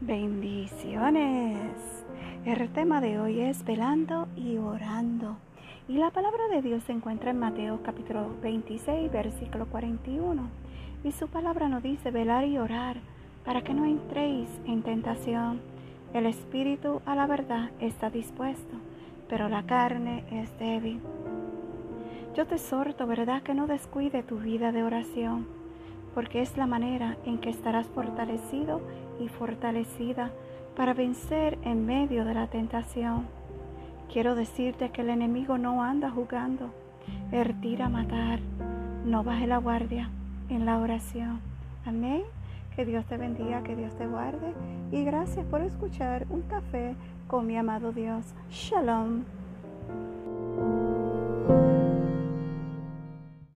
Bendiciones. El tema de hoy es velando y orando. Y la palabra de Dios se encuentra en Mateo capítulo 26, versículo 41. Y su palabra nos dice velar y orar para que no entréis en tentación. El espíritu a la verdad está dispuesto, pero la carne es débil. Yo te exhorto, ¿verdad? Que no descuide tu vida de oración, porque es la manera en que estarás fortalecido y fortalecida para vencer en medio de la tentación. Quiero decirte que el enemigo no anda jugando, él tira a matar. No baje la guardia en la oración. Amén. Que Dios te bendiga, que Dios te guarde y gracias por escuchar un café con mi amado Dios. Shalom.